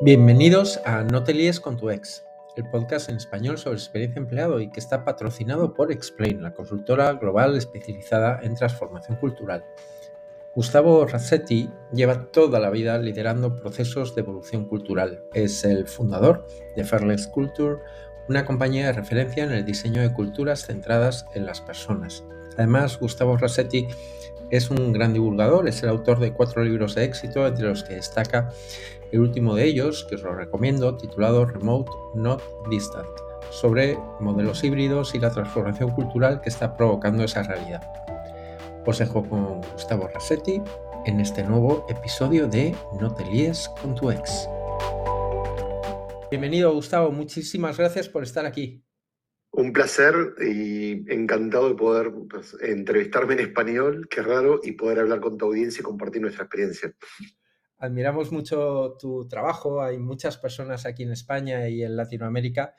Bienvenidos a No te líes con tu ex, el podcast en español sobre experiencia empleado y que está patrocinado por Explain, la consultora global especializada en transformación cultural. Gustavo Rassetti lleva toda la vida liderando procesos de evolución cultural. Es el fundador de Fairless Culture, una compañía de referencia en el diseño de culturas centradas en las personas. Además, Gustavo Rassetti es un gran divulgador, es el autor de cuatro libros de éxito, entre los que destaca el último de ellos, que os lo recomiendo, titulado Remote Not Distant, sobre modelos híbridos y la transformación cultural que está provocando esa realidad. Os dejo con Gustavo Rassetti en este nuevo episodio de No te líes con tu ex. Bienvenido Gustavo, muchísimas gracias por estar aquí. Un placer y encantado de poder pues, entrevistarme en español, qué raro, y poder hablar con tu audiencia y compartir nuestra experiencia. Admiramos mucho tu trabajo, hay muchas personas aquí en España y en Latinoamérica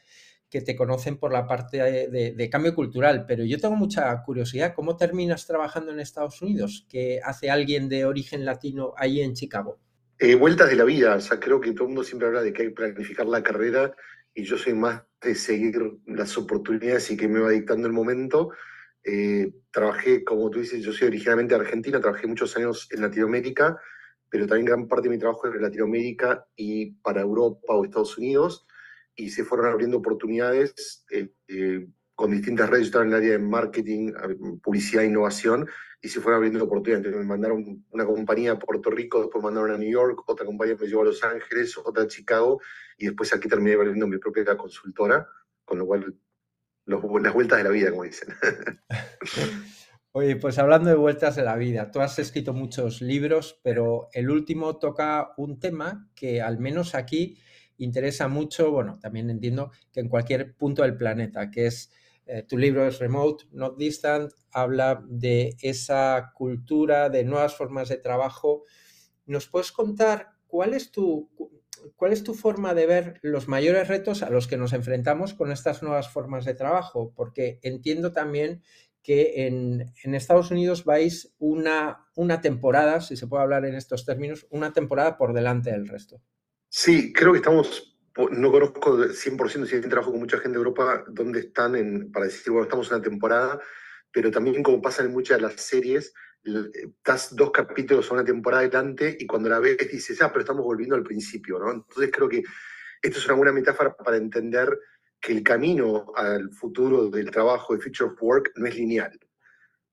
que te conocen por la parte de, cambio cultural, pero yo tengo mucha curiosidad, ¿cómo terminas trabajando en Estados Unidos? ¿Qué hace alguien de origen latino ahí en Chicago? Eh, vueltas de la vida, o sea, creo que todo el mundo siempre habla de que hay que planificar la carrera y yo soy más de seguir las oportunidades y que me va dictando el momento. Eh, trabajé, como tú dices, yo soy originalmente de Argentina, trabajé muchos años en Latinoamérica, pero también gran parte de mi trabajo es en Latinoamérica y para Europa o Estados Unidos, y se fueron abriendo oportunidades eh, eh, con distintas redes, yo estaba en el área de marketing, publicidad e innovación, y se fueron abriendo oportunidades. Entonces me mandaron una compañía a Puerto Rico, después me mandaron a New York, otra compañía me llevó a Los Ángeles, otra a Chicago, y después aquí terminé abriendo mi propia consultora, con lo cual las vueltas de la vida, como dicen. Oye, pues hablando de vueltas de la vida, tú has escrito muchos libros, pero el último toca un tema que al menos aquí interesa mucho, bueno, también entiendo que en cualquier punto del planeta, que es eh, tu libro es Remote, Not Distant, habla de esa cultura, de nuevas formas de trabajo. ¿Nos puedes contar cuál es tu, cuál es tu forma de ver los mayores retos a los que nos enfrentamos con estas nuevas formas de trabajo? Porque entiendo también que en, Estados Unidos vais una, una temporada, si se puede hablar en estos términos, una temporada por delante del resto. Sí, creo que estamos no conozco 100% si trabajo con mucha gente de Europa donde están en, para decir, bueno, estamos en una temporada, pero también como pasa en muchas de las series, estás dos capítulos a una temporada adelante y cuando la ves dices, ah, pero estamos volviendo al principio, ¿no? Entonces creo que esto es una buena metáfora para entender que el camino al futuro del trabajo, de Future of Work, no es lineal.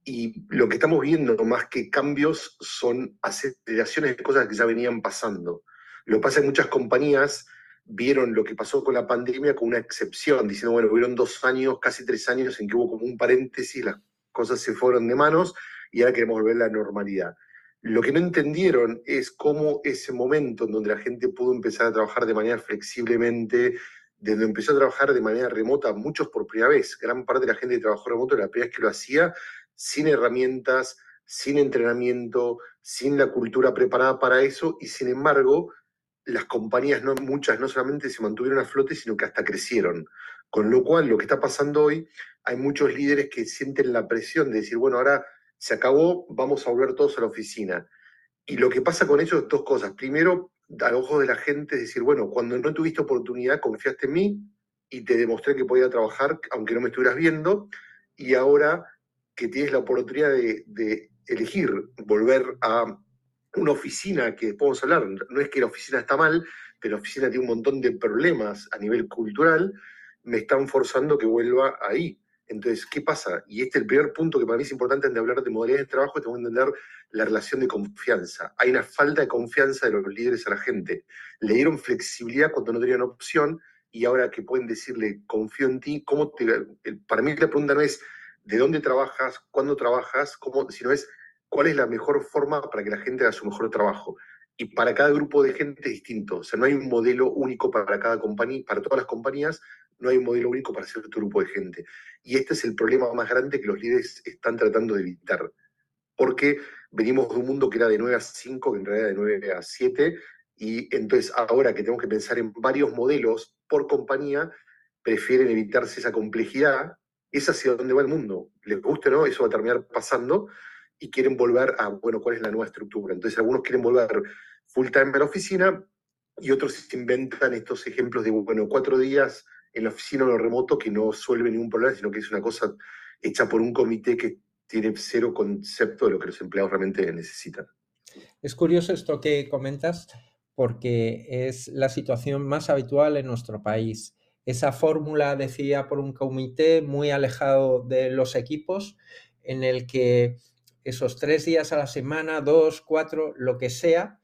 Y lo que estamos viendo, más que cambios, son aceleraciones de cosas que ya venían pasando. Lo que pasa en muchas compañías vieron lo que pasó con la pandemia con una excepción, diciendo, bueno, hubieron dos años, casi tres años en que hubo como un paréntesis, las cosas se fueron de manos y ahora queremos volver a la normalidad. Lo que no entendieron es cómo ese momento en donde la gente pudo empezar a trabajar de manera flexiblemente, donde empezó a trabajar de manera remota, muchos por primera vez, gran parte de la gente que trabajó remoto la primera vez que lo hacía sin herramientas, sin entrenamiento, sin la cultura preparada para eso, y sin embargo, las compañías, no muchas, no solamente se mantuvieron a flote, sino que hasta crecieron. Con lo cual, lo que está pasando hoy, hay muchos líderes que sienten la presión de decir, bueno, ahora se acabó, vamos a volver todos a la oficina. Y lo que pasa con eso es dos cosas. Primero, al ojo de la gente, es decir, bueno, cuando no tuviste oportunidad, confiaste en mí y te demostré que podía trabajar aunque no me estuvieras viendo. Y ahora que tienes la oportunidad de, de elegir volver a una oficina que podemos hablar, no es que la oficina está mal, pero la oficina tiene un montón de problemas a nivel cultural, me están forzando que vuelva ahí. Entonces, ¿qué pasa? Y este es el primer punto que para mí es importante de hablar de modalidades de trabajo, tengo que entender la relación de confianza. Hay una falta de confianza de los líderes a la gente. Le dieron flexibilidad cuando no tenían opción y ahora que pueden decirle, confío en ti, ¿cómo te, para mí la pregunta no es de dónde trabajas, cuándo trabajas, cómo, sino es cuál es la mejor forma para que la gente haga su mejor trabajo. Y para cada grupo de gente es distinto. O sea, no hay un modelo único para cada compañía, para todas las compañías, no hay un modelo único para cierto grupo de gente. Y este es el problema más grande que los líderes están tratando de evitar. Porque venimos de un mundo que era de 9 a 5, que en realidad de 9 a 7, y entonces ahora que tenemos que pensar en varios modelos por compañía, prefieren evitarse esa complejidad. Es hacia dónde va el mundo. Les guste o no, eso va a terminar pasando y quieren volver a, bueno, cuál es la nueva estructura. Entonces algunos quieren volver full time a la oficina y otros inventan estos ejemplos de, bueno, cuatro días en la oficina o lo remoto que no suelve ningún problema, sino que es una cosa hecha por un comité que tiene cero concepto de lo que los empleados realmente necesitan. Es curioso esto que comentas porque es la situación más habitual en nuestro país. Esa fórmula decía por un comité muy alejado de los equipos, en el que esos tres días a la semana, dos, cuatro, lo que sea,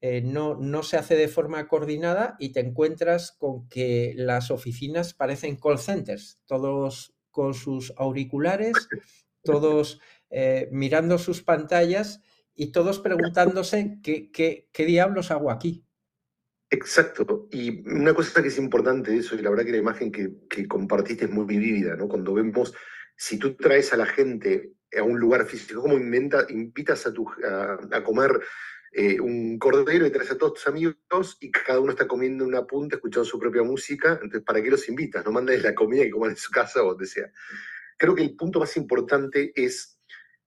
eh, no, no se hace de forma coordinada y te encuentras con que las oficinas parecen call centers, todos con sus auriculares, todos eh, mirando sus pantallas y todos preguntándose qué, qué, diablos hago aquí. Exacto. Y una cosa que es importante de eso, y la verdad que la imagen que, que compartiste es muy vivida, ¿no? Cuando vemos, si tú traes a la gente a un lugar físico, como invitas a, tu, a comer eh, un cordero y traes a todos tus amigos y cada uno está comiendo una punta, escuchando su propia música. Entonces, ¿para qué los invitas? No mandes la comida que coman en su casa o donde sea. Creo que el punto más importante es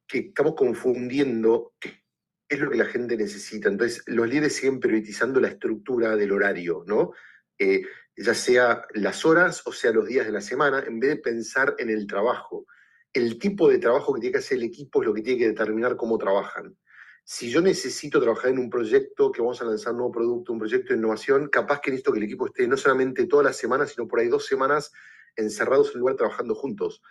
que estamos confundiendo qué es lo que la gente necesita. Entonces, los líderes siguen priorizando la estructura del horario, ¿no? Eh, ya sea las horas o sea los días de la semana, en vez de pensar en el trabajo. El tipo de trabajo que tiene que hacer el equipo es lo que tiene que determinar cómo trabajan si yo necesito trabajar en un proyecto que vamos a lanzar un nuevo producto, un proyecto de innovación, capaz que necesito que el equipo esté no solamente todas las semanas, sino por ahí dos semanas encerrados en un lugar trabajando juntos.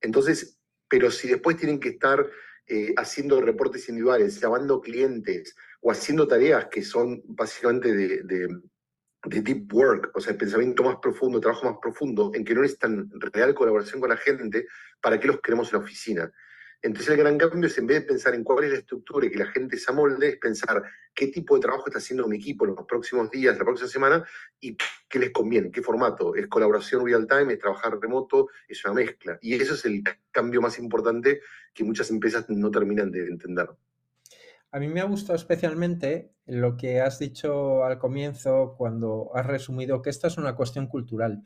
Entonces, pero si después tienen que estar eh, haciendo reportes individuales, llamando clientes o haciendo tareas que son básicamente de, de, de, deep work, o sea, pensamiento más profundo, trabajo más profundo, en que no necesitan real colaboración con la gente, ¿para qué los queremos en la oficina? Entonces el gran cambio es en vez de pensar en cuál es la estructura y que la gente se amolde, es pensar qué tipo de trabajo está haciendo mi equipo en los próximos días, la próxima semana, y qué les conviene, qué formato. Es colaboración real time, es trabajar remoto, es una mezcla. Y eso es el cambio más importante que muchas empresas no terminan de entender. A mí me ha gustado especialmente lo que has dicho al comienzo cuando has resumido que esta es una cuestión cultural.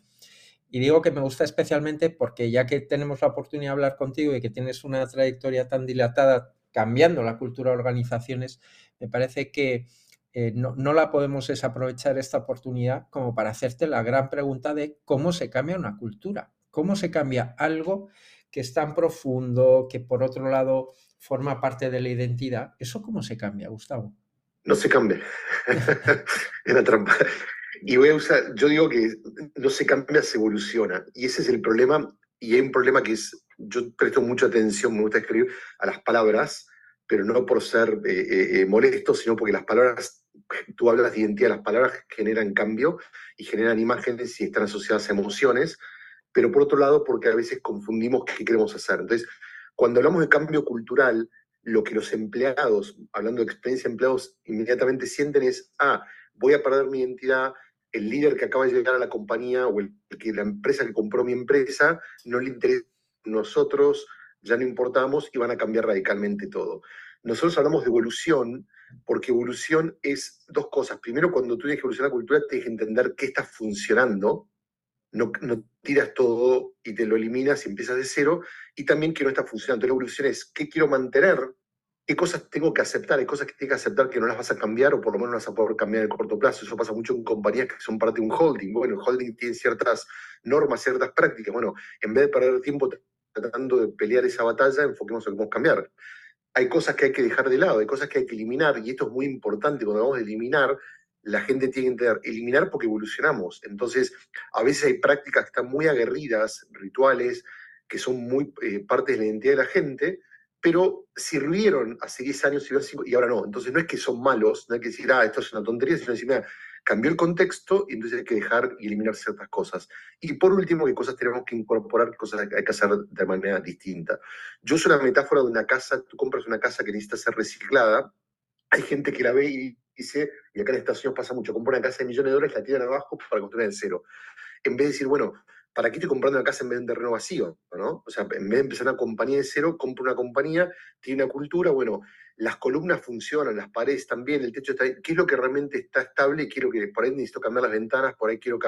Y digo que me gusta especialmente porque ya que tenemos la oportunidad de hablar contigo y que tienes una trayectoria tan dilatada cambiando la cultura de organizaciones, me parece que eh, no, la podemos desaprovechar esta oportunidad como para hacerte la gran pregunta de cómo se cambia una cultura, cómo se cambia algo que es tan profundo, que por otro lado forma parte de la identidad. ¿Eso cómo se cambia, Gustavo? No se cambia. Era trampa. Y voy a usar, yo digo que no se cambia, se evoluciona. Y ese es el problema. Y hay un problema que es, yo presto mucha atención, me gusta escribir a las palabras, pero no por ser eh, eh, eh, molesto, sino porque las palabras, tú hablas de identidad, las palabras generan cambio y generan imágenes y están asociadas a emociones, pero por otro lado porque a veces confundimos qué queremos hacer. Entonces, cuando hablamos de cambio cultural, lo que los empleados, hablando de experiencia de empleados, inmediatamente sienten es, ah, voy a perder mi identidad, el líder que acaba de llegar a la compañía o el, que la empresa que compró mi empresa no le interesa nosotros, ya no importamos y van a cambiar radicalmente todo. Nosotros hablamos de evolución porque evolución es dos cosas. Primero, cuando tú tienes que evolucionar la cultura, tienes que entender qué está funcionando. No, no, tiras todo y te lo eliminas y empiezas de cero. Y también que no está funcionando. Entonces, la evolución es qué quiero mantener qué cosas tengo que aceptar, hay cosas que tengo que aceptar que no las vas a cambiar o por lo menos no las vas a poder cambiar en el corto plazo. Eso pasa mucho en compañías que son parte de un holding. Bueno, el holding tiene ciertas normas, ciertas prácticas. Bueno, en vez de perder tiempo tratando de pelear esa batalla, enfoquemos en cómo cambiar. Hay cosas que hay que dejar de lado, hay cosas que hay que eliminar, y esto es muy importante cuando vamos a eliminar, la gente tiene que entender, eliminar porque evolucionamos. Entonces, a veces hay prácticas que están muy aguerridas, rituales, que son muy eh, parte de la identidad de la gente, pero sirvieron hace 10 años y ahora no. Entonces no es que son malos, no hay que decir, ah, esto es una tontería, sino decir, mira, cambió el contexto y entonces hay que dejar y eliminar ciertas cosas. Y por último, qué cosas tenemos que incorporar, qué cosas hay que hacer de manera distinta. Yo uso una metáfora de una casa, tú compras una casa que necesita ser reciclada, hay gente que la ve y dice, y acá en Estados Unidos pasa mucho, compra una casa de millones de dólares, la tiran abajo para construir en cero. En vez de decir, bueno, ¿para qué estoy comprando una casa en vez de un terreno vacío? ¿no? O sea, en vez de empezar una compañía de cero, compro una compañía, tiene una cultura, bueno, las columnas funcionan, las paredes también, el techo está ¿Qué es lo que realmente está estable? Quiero que, por ahí necesito cambiar las ventanas, por ahí quiero,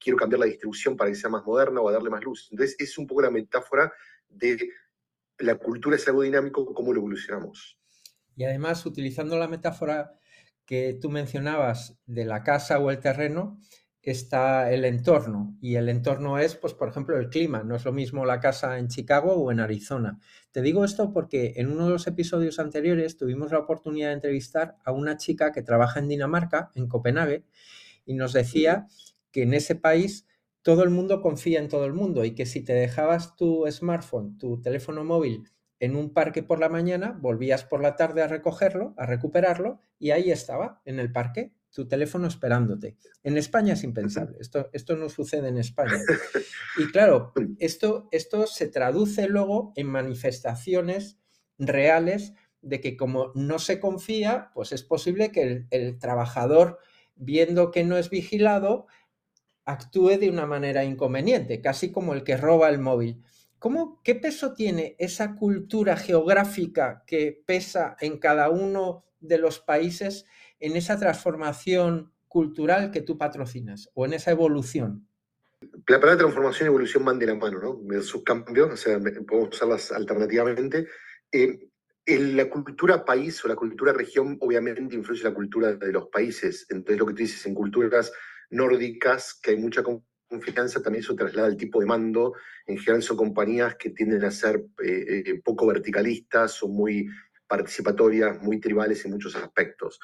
quiero cambiar la distribución para que sea más moderna o darle más luz. Entonces, es un poco la metáfora de la cultura es algo dinámico, cómo lo evolucionamos. Y además, utilizando la metáfora que tú mencionabas de la casa o el terreno, está el entorno y el entorno es, pues, por ejemplo, el clima. No es lo mismo la casa en Chicago o en Arizona. Te digo esto porque en uno de los episodios anteriores tuvimos la oportunidad de entrevistar a una chica que trabaja en Dinamarca, en Copenhague, y nos decía que en ese país todo el mundo confía en todo el mundo y que si te dejabas tu smartphone, tu teléfono móvil en un parque por la mañana, volvías por la tarde a recogerlo, a recuperarlo y ahí estaba, en el parque, tu teléfono esperándote. En España es impensable, esto, esto no sucede en España. Y claro, esto, esto se traduce luego en manifestaciones reales de que como no se confía, pues es posible que el, el trabajador, viendo que no es vigilado, actúe de una manera inconveniente, casi como el que roba el móvil. ¿Cómo, ¿Qué peso tiene esa cultura geográfica que pesa en cada uno de los países en esa transformación cultural que tú patrocinas o en esa evolución? La palabra transformación y evolución van de la mano, ¿no? Sus cambios, o sea, podemos usarlas alternativamente. Eh, en la cultura país o la cultura región obviamente influye la cultura de los países. Entonces lo que tú dices, en culturas nórdicas, que hay mucha confianza, también eso traslada al tipo de mando. En general son compañías que tienden a ser eh, eh, poco verticalistas, son muy participatorias, muy tribales en muchos aspectos.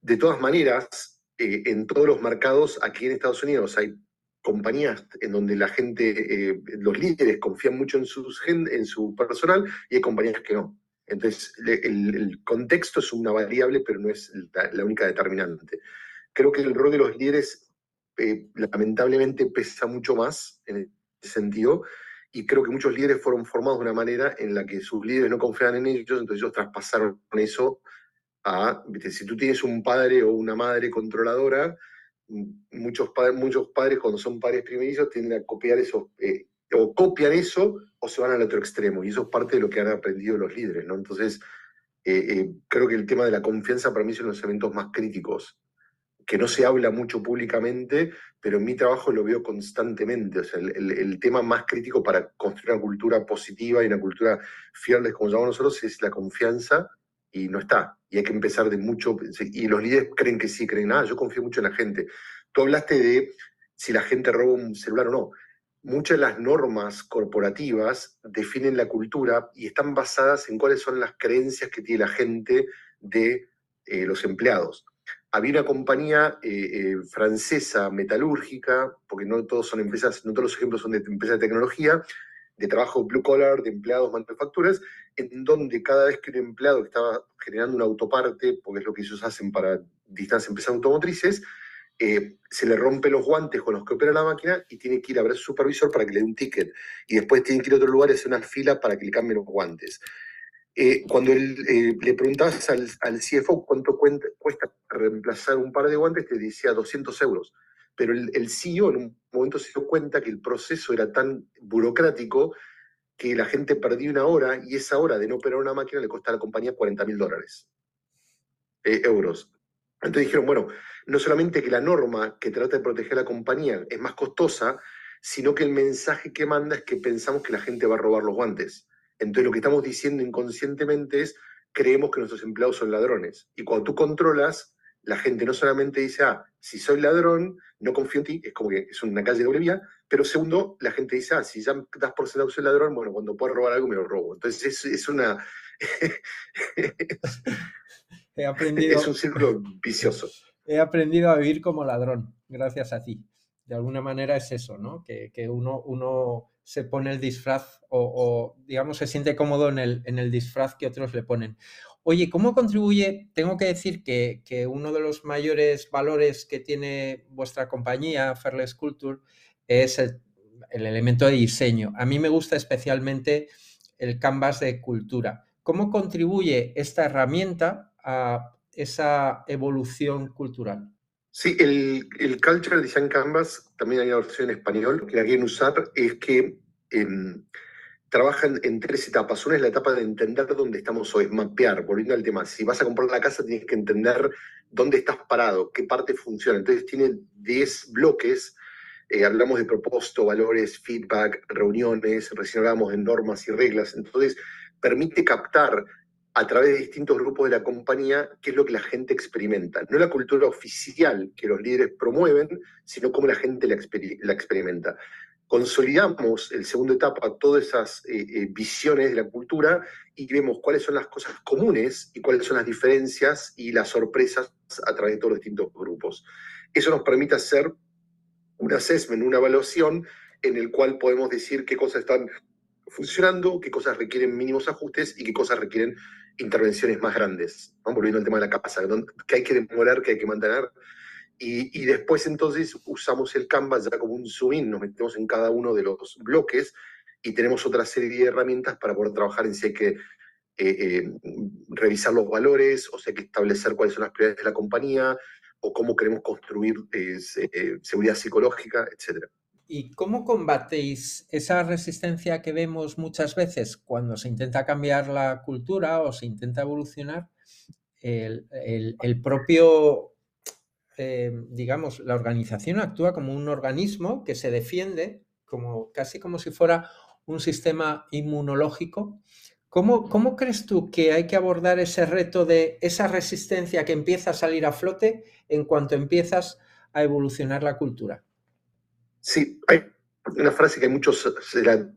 De todas maneras, eh, en todos los mercados aquí en Estados Unidos hay compañías en donde la gente, eh, los líderes confían mucho en, sus, en su personal y hay compañías que no. Entonces, el, contexto es una variable, pero no es la, única determinante. Creo que el rol de los líderes eh, lamentablemente pesa mucho más en ese sentido y creo que muchos líderes fueron formados de una manera en la que sus líderes no confiaban en ellos, entonces ellos traspasaron eso si tú tienes un padre o una madre controladora, muchos, padres, muchos padres cuando son padres primerizos tienden a copiar eso, eh, o copian eso o se van al otro extremo, y eso es parte de lo que han aprendido los líderes, ¿no? Entonces, eh, eh, creo que el tema de la confianza para mí es uno de los elementos más críticos, que no se habla mucho públicamente, pero en mi trabajo lo veo constantemente. O sea, el, el tema más crítico para construir una cultura positiva y una cultura fiel, como llamamos nosotros, es la confianza y no está. Y hay que empezar de mucho. Y los líderes creen que sí, creen, ah, yo confío mucho en la gente. Tú hablaste de si la gente roba un celular o no. Muchas de las normas corporativas definen la cultura y están basadas en cuáles son las creencias que tiene la gente de eh, los empleados. Había una compañía eh, eh, francesa metalúrgica, porque no todos son empresas, no todos los ejemplos son de empresas de tecnología, de trabajo blue collar, de empleados manufacturas, en donde cada vez que un empleado estaba generando una autoparte, porque es lo que ellos hacen para distintas empresas automotrices, eh, se le rompen los guantes con los que opera la máquina y tiene que ir a ver a su supervisor para que le dé un ticket. Y después tiene que ir a otro lugar y hacer una fila para que le cambien los guantes. Eh, cuando eh, le preguntabas al, al, CFO cuánto cuesta reemplazar un par de guantes, te decía 200 euros pero el, CEO en un momento se dio cuenta que el proceso era tan burocrático que la gente perdía una hora y esa hora de no operar una máquina le costaba a la compañía 40 mil dólares, eh, euros. Entonces dijeron, bueno, no solamente que la norma que trata de proteger a la compañía es más costosa, sino que el mensaje que manda es que pensamos que la gente va a robar los guantes. Entonces lo que estamos diciendo inconscientemente es, creemos que nuestros empleados son ladrones. Y cuando tú controlas, la gente no solamente dice, ah, si soy ladrón, no confío en ti, es como que es una calle de doble vía, pero segundo, la gente dice, ah, si ya das por sentado que soy ladrón, bueno, cuando puedo robar algo me lo robo. Entonces es, es una... he aprendido, es un círculo vicioso. He aprendido a vivir como ladrón, gracias a ti. De alguna manera es eso, ¿no? Que, que uno, uno se pone el disfraz o, o, digamos, se siente cómodo en el, en el disfraz que otros le ponen. Oye, ¿cómo contribuye? Tengo que decir que, uno de los mayores valores que tiene vuestra compañía, Fairless Culture, es el, elemento de diseño. A mí me gusta especialmente el canvas de cultura. ¿Cómo contribuye esta herramienta a esa evolución cultural? Sí, el, el Cultural Design Canvas, también hay una versión en español que la quieren usar, es que em, trabajan en tres etapas. Una es la etapa de entender dónde estamos hoy, mapear, volviendo al tema. Si vas a comprar la casa, tienes que entender dónde estás parado, qué parte funciona. Entonces tiene 10 bloques. Eh, hablamos de propósito, valores, feedback, reuniones, recién hablamos de normas y reglas. Entonces permite captar a través de distintos grupos de la compañía qué es lo que la gente experimenta. No la cultura oficial que los líderes promueven, sino cómo la gente la, experimenta. Consolidamos el segundo etapa todas esas eh, eh, visiones de la cultura y vemos cuáles son las cosas comunes y cuáles son las diferencias y las sorpresas a través de todos los distintos grupos. Eso nos permite hacer un assessment, una evaluación en el cual podemos decir qué cosas están funcionando, qué cosas requieren mínimos ajustes y qué cosas requieren intervenciones más grandes. Vamos volviendo al tema de la casa, que hay que demorar, que hay que mantener. Y, después entonces usamos el Canvas ya como un zoom in, nos metemos en cada uno de los bloques y tenemos otra serie de herramientas para poder trabajar en si hay que eh, eh, revisar los valores, o si hay que establecer cuáles son las prioridades de la compañía, o cómo queremos construir eh, seguridad psicológica, etcétera. ¿Y cómo combatéis esa resistencia que vemos muchas veces cuando se intenta cambiar la cultura o se intenta evolucionar? El, propio, eh, digamos, la organización actúa como un organismo que se defiende, como, casi como si fuera un sistema inmunológico. ¿Cómo, ¿Cómo crees tú que hay que abordar ese reto de esa resistencia que empieza a salir a flote en cuanto empiezas a evolucionar la cultura? Sí, hay una frase que hay muchos,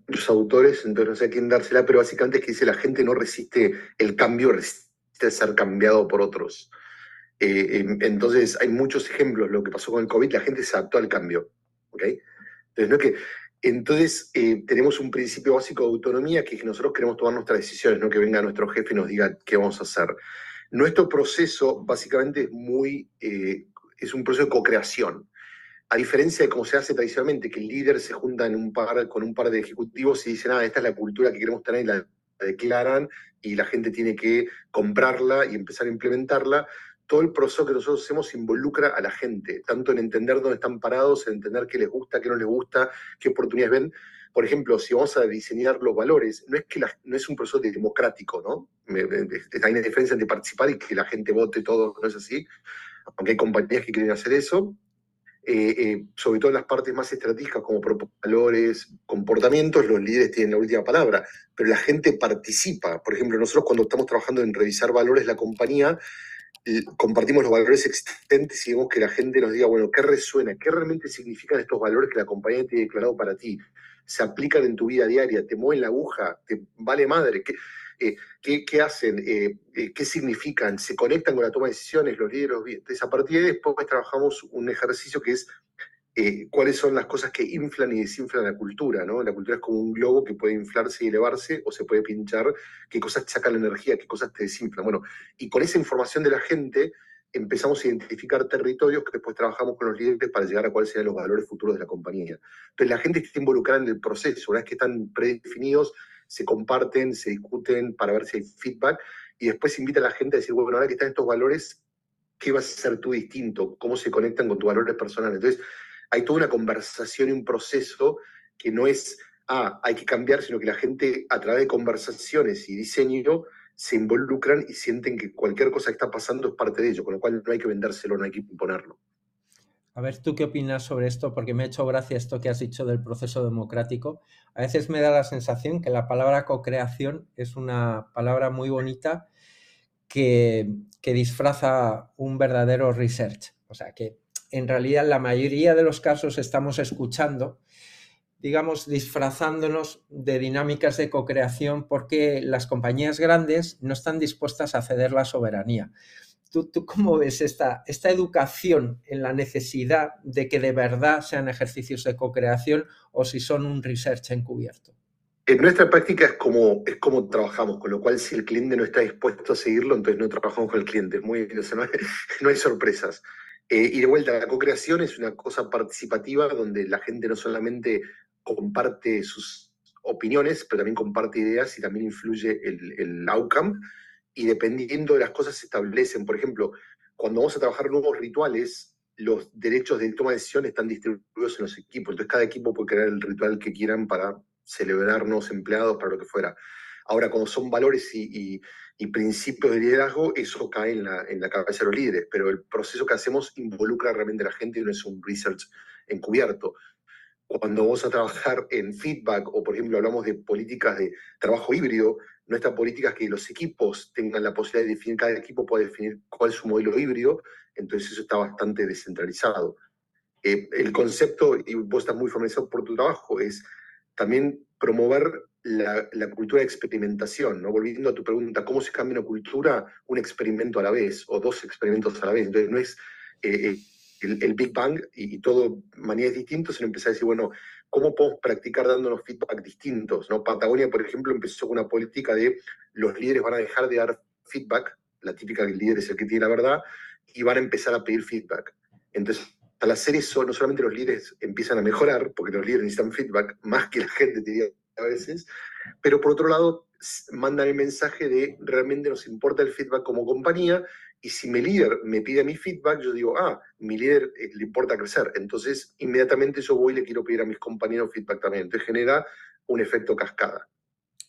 muchos autores, entonces no sé a quién dársela, pero básicamente es que dice la gente no resiste el cambio, resiste ser cambiado por otros. Eh, entonces hay muchos ejemplos, lo que pasó con el COVID, la gente se adaptó al cambio. ¿okay? Entonces, no que, entonces eh, tenemos un principio básico de autonomía que es que nosotros queremos tomar nuestras decisiones, no que venga nuestro jefe y nos diga qué vamos a hacer. Nuestro proceso básicamente es muy, eh, es un proceso de co-creación a diferencia de cómo se hace tradicionalmente, que el líder se junta en un par, con un par de ejecutivos y dicen, ah, esta es la cultura que queremos tener y la, declaran y la gente tiene que comprarla y empezar a implementarla, todo el proceso que nosotros hacemos involucra a la gente, tanto en entender dónde están parados, en entender qué les gusta, qué no les gusta, qué oportunidades ven. Por ejemplo, si vamos a diseñar los valores, no es que no es un proceso democrático, ¿no? Hay una diferencia entre participar y que la gente vote todo, no es así, aunque hay compañías que quieren hacer eso, eh, eh, sobre todo en las partes más estratégicas como valores, comportamientos, los líderes tienen la última palabra, pero la gente participa. Por ejemplo, nosotros cuando estamos trabajando en revisar valores la compañía, compartimos los valores existentes y vemos que la gente nos diga, bueno, ¿qué resuena? ¿Qué realmente significan estos valores que la compañía tiene declarado para ti? ¿Se aplican en tu vida diaria? ¿Te mueven la aguja? ¿Te vale madre? ¿Qué, eh, ¿qué, hacen, eh, eh, qué significan, se conectan con la toma de decisiones, los líderes. Entonces, a partir de después trabajamos un ejercicio que es cuáles son las cosas que inflan y desinflan la cultura, ¿no? La cultura es como un globo que puede inflarse y elevarse o se puede pinchar, qué cosas te sacan la energía, qué cosas te desinflan. Bueno, y con esa información de la gente empezamos a identificar territorios que después trabajamos con los líderes para llegar a cuáles serían los valores futuros de la compañía. Entonces la gente está involucrada en el proceso, una vez que están predefinidos, se comparten, se discuten para ver si hay feedback y después invita a la gente a decir, bueno, ahora que están estos valores, ¿qué vas a hacer tú distinto? ¿Cómo se conectan con tus valores personales? Entonces, hay toda una conversación y un proceso que no es, ah, hay que cambiar, sino que la gente a través de conversaciones y diseño se involucran y sienten que cualquier cosa que está pasando es parte de ello, con lo cual no hay que vendérselo, no hay que imponerlo. A ver, ¿tú qué opinas sobre esto? Porque me ha hecho gracia esto que has dicho del proceso democrático. A veces me da la sensación que la palabra co-creación es una palabra muy bonita que, que disfraza un verdadero research. O sea, que en realidad la mayoría de los casos estamos escuchando, digamos, disfrazándonos de dinámicas de co-creación porque las compañías grandes no están dispuestas a ceder la soberanía. ¿Tú, cómo ves esta, esta educación en la necesidad de que de verdad sean ejercicios de co-creación o si son un research encubierto? En nuestra práctica es como, es como trabajamos, con lo cual si el cliente no está dispuesto a seguirlo, entonces no trabajamos con el cliente. Muy, no, hay, sorpresas. Eh, y de vuelta, la co-creación es una cosa participativa donde la gente no solamente comparte sus opiniones, pero también comparte ideas y también influye el, el outcome y dependiendo de las cosas se establecen. Por ejemplo, cuando vamos a trabajar nuevos rituales, los derechos de toma de decisión están distribuidos en los equipos. Entonces, cada equipo puede crear el ritual que quieran para celebrar nuevos empleados, para lo que fuera. Ahora, cuando son valores y, principios de liderazgo, eso cae en la, en la, cabeza de los líderes, pero el proceso que hacemos involucra realmente a la gente y no es un research encubierto. Cuando vamos a trabajar en feedback o, por ejemplo, hablamos de políticas de trabajo híbrido, nuestra política es que los equipos tengan la posibilidad de definir, cada equipo puede definir cuál es su modelo híbrido, entonces eso está bastante descentralizado. Eh, el concepto, y vos estás muy familiarizado por tu trabajo, es también promover la, cultura de experimentación, ¿no? Volviendo a tu pregunta, ¿cómo se cambia una cultura? Un experimento a la vez, o dos experimentos a la vez. Entonces, no es eh, eh, el, Big Bang y, todo maneras distintas, sino empezar a decir, bueno, ¿cómo podemos practicar dándonos feedback distintos? ¿no? Patagonia, por ejemplo, empezó con una política de los líderes van a dejar de dar feedback, la típica que el líder es el que tiene la verdad, y van a empezar a pedir feedback. Entonces, a las series no solamente los líderes empiezan a mejorar, porque los líderes necesitan feedback más que la gente, a veces, pero por otro lado mandan el mensaje de realmente nos importa el feedback como compañía y si mi líder me pide mi feedback, yo digo, ah, mi líder eh, le importa crecer. Entonces, inmediatamente yo voy y le quiero pedir a mis compañeros feedback también. Entonces, genera un efecto cascada.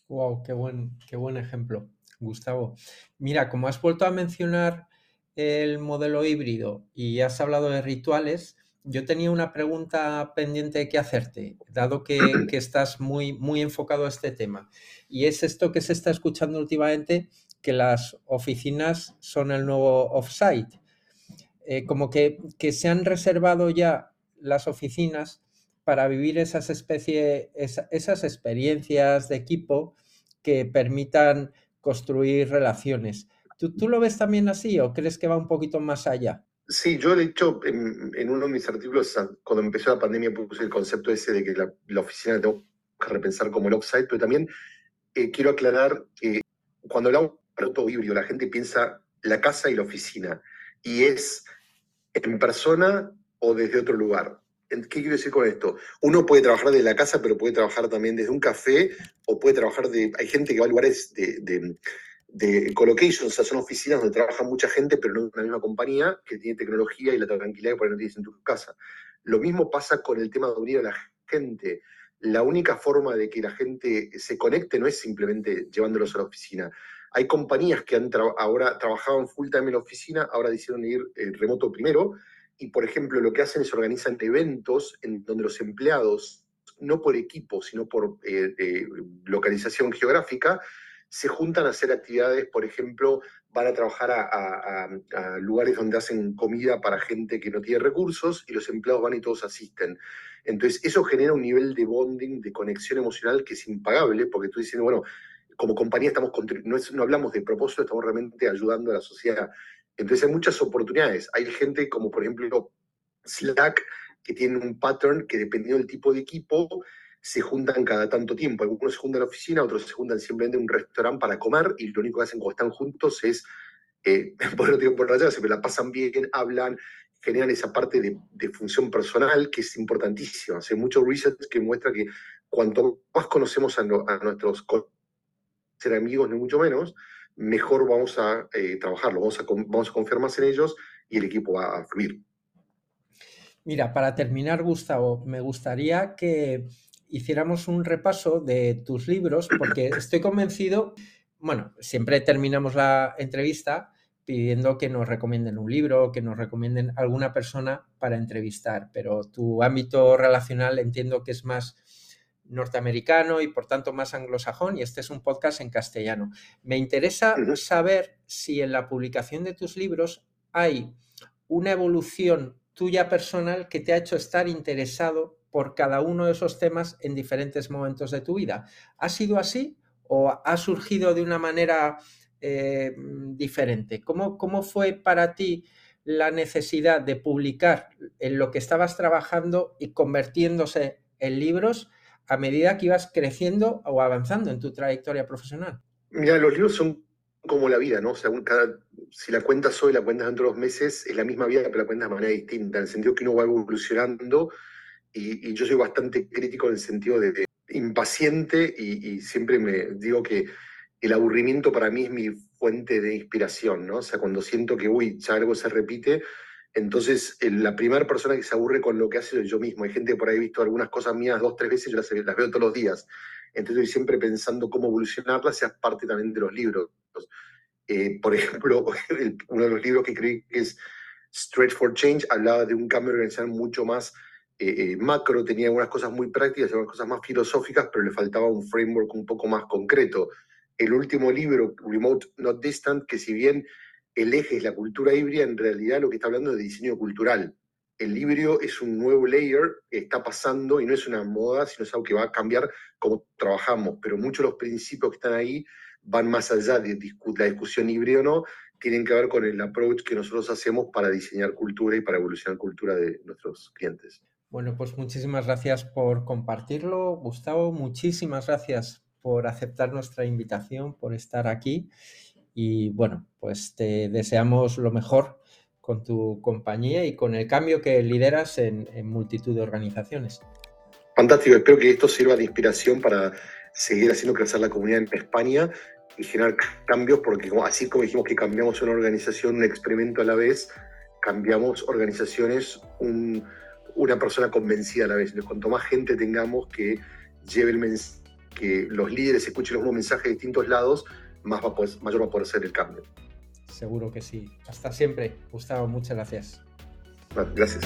Wow, qué buen, qué buen ejemplo, Gustavo. Mira, como has vuelto a mencionar el modelo híbrido y has hablado de rituales, yo tenía una pregunta pendiente que hacerte, dado que, estás muy, enfocado a este tema. Y es esto que se está escuchando últimamente, que las oficinas son el nuevo offsite. Eh, como que, se han reservado ya las oficinas para vivir esas, especie, esas experiencias de equipo que permitan construir relaciones. ¿Tú, ¿Tú, lo ves también así o crees que va un poquito más allá? Sí, yo de hecho en, uno de mis artículos, cuando empezó la pandemia, puse el concepto ese de que la, oficina tengo que repensar como el offsite, pero también eh, quiero aclarar que cuando hablamos de híbrido, la gente piensa la casa y la oficina, y es en persona o desde otro lugar. ¿Qué quiero decir con esto? Uno puede trabajar desde la casa, pero puede trabajar también desde un café, o puede trabajar de... Hay gente que va a lugares de colocation, o sea, son oficinas donde trabaja mucha gente, pero no en una misma compañía que tiene tecnología y la tranquilidad que por ahí no tienes en tu casa. Lo mismo pasa con el tema de unir a la gente. La única forma de que la gente se conecte no es simplemente llevándolos a la oficina. Hay compañías que han ahora trabajaban full time en la oficina, ahora decidieron ir eh, remoto primero, y por ejemplo lo que hacen es organizan eventos en donde los empleados, no por equipo, sino por eh, eh, localización geográfica, se juntan a hacer actividades, por ejemplo, van a trabajar a, lugares donde hacen comida para gente que no tiene recursos y los empleados van y todos asisten. Entonces, eso genera un nivel de bonding, de conexión emocional que es impagable, porque tú dices, bueno, como compañía estamos no, no hablamos de propósito, estamos realmente ayudando a la sociedad. Entonces, hay muchas oportunidades. Hay gente como, por ejemplo, Slack, que tiene un pattern que dependiendo del tipo de equipo, se juntan cada tanto tiempo. Algunos se juntan en la oficina, otros se juntan simplemente en un restaurante para comer y lo único que hacen cuando están juntos es, eh, por lo tiempo por se la pasan bien, hablan, generan esa parte de, función personal que es importantísima. Hay mucho research que muestra que cuanto más conocemos a, nuestros ser amigos, ni mucho menos, mejor vamos a eh, trabajarlo, vamos a, vamos a confiar más en ellos y el equipo va a fluir. Mira, para terminar, Gustavo, me gustaría que hiciéramos un repaso de tus libros, porque estoy convencido, bueno, siempre terminamos la entrevista pidiendo que nos recomienden un libro, que nos recomienden alguna persona para entrevistar, pero tu ámbito relacional entiendo que es más norteamericano y por tanto más anglosajón y este es un podcast en castellano. Me interesa saber si en la publicación de tus libros hay una evolución tuya personal que te ha hecho estar interesado por cada uno de esos temas en diferentes momentos de tu vida. ¿Ha sido así o ha surgido de una manera eh, diferente? ¿Cómo, ¿Cómo fue para ti la necesidad de publicar en lo que estabas trabajando y convirtiéndose en libros a medida que ibas creciendo o avanzando en tu trayectoria profesional? Mira, los libros son como la vida, ¿no? O sea, si la cuentas hoy, la cuentas dentro de dos meses, es la misma vida, pero la cuentas de manera distinta, en el sentido que uno va evolucionando y, yo soy bastante crítico en el sentido de, impaciente y, siempre me digo que el aburrimiento para mí es mi fuente de inspiración, ¿no? O sea, cuando siento que, uy, ya algo se repite, entonces la primera persona que se aburre con lo que hace es yo mismo. Hay gente que por ahí ha visto algunas cosas mías dos, tres veces, yo las, las veo todos los días. Entonces estoy siempre pensando cómo evolucionarlas, seas parte también de los libros. Eh, por ejemplo, uno de los libros que creí que es Straight for Change hablaba de un cambio organizacional mucho más eh, eh, macro, tenía algunas cosas muy prácticas algunas cosas más filosóficas, pero le faltaba un framework un poco más concreto. el último libro, Remote Not Distant, que si bien el eje es la cultura híbrida, en realidad lo que está hablando es de diseño cultural. El híbrido es un nuevo layer que está pasando y no es una moda, sino es algo que va a cambiar cómo trabajamos, pero muchos de los principios que están ahí van más allá de la discusión híbrida o no, tienen que ver con el approach que nosotros hacemos para diseñar cultura y para evolucionar cultura de nuestros clientes. Bueno, pues muchísimas gracias por compartirlo, Gustavo. Muchísimas gracias por aceptar nuestra invitación, por estar aquí. Y bueno, pues te deseamos lo mejor con tu compañía y con el cambio que lideras en, multitud de organizaciones. Fantástico, espero que esto sirva de inspiración para seguir haciendo crecer la comunidad en España y generar cambios, porque así como dijimos que cambiamos una organización, un experimento a la vez, cambiamos organizaciones, una persona convencida a la vez. Entonces, cuanto más gente tengamos que lleve el mensaje, que los líderes escuchen los mismos mensajes de distintos lados, más va mayor va a poder ser el cambio. Seguro que sí. Hasta siempre, Gustavo. Muchas gracias. Gracias.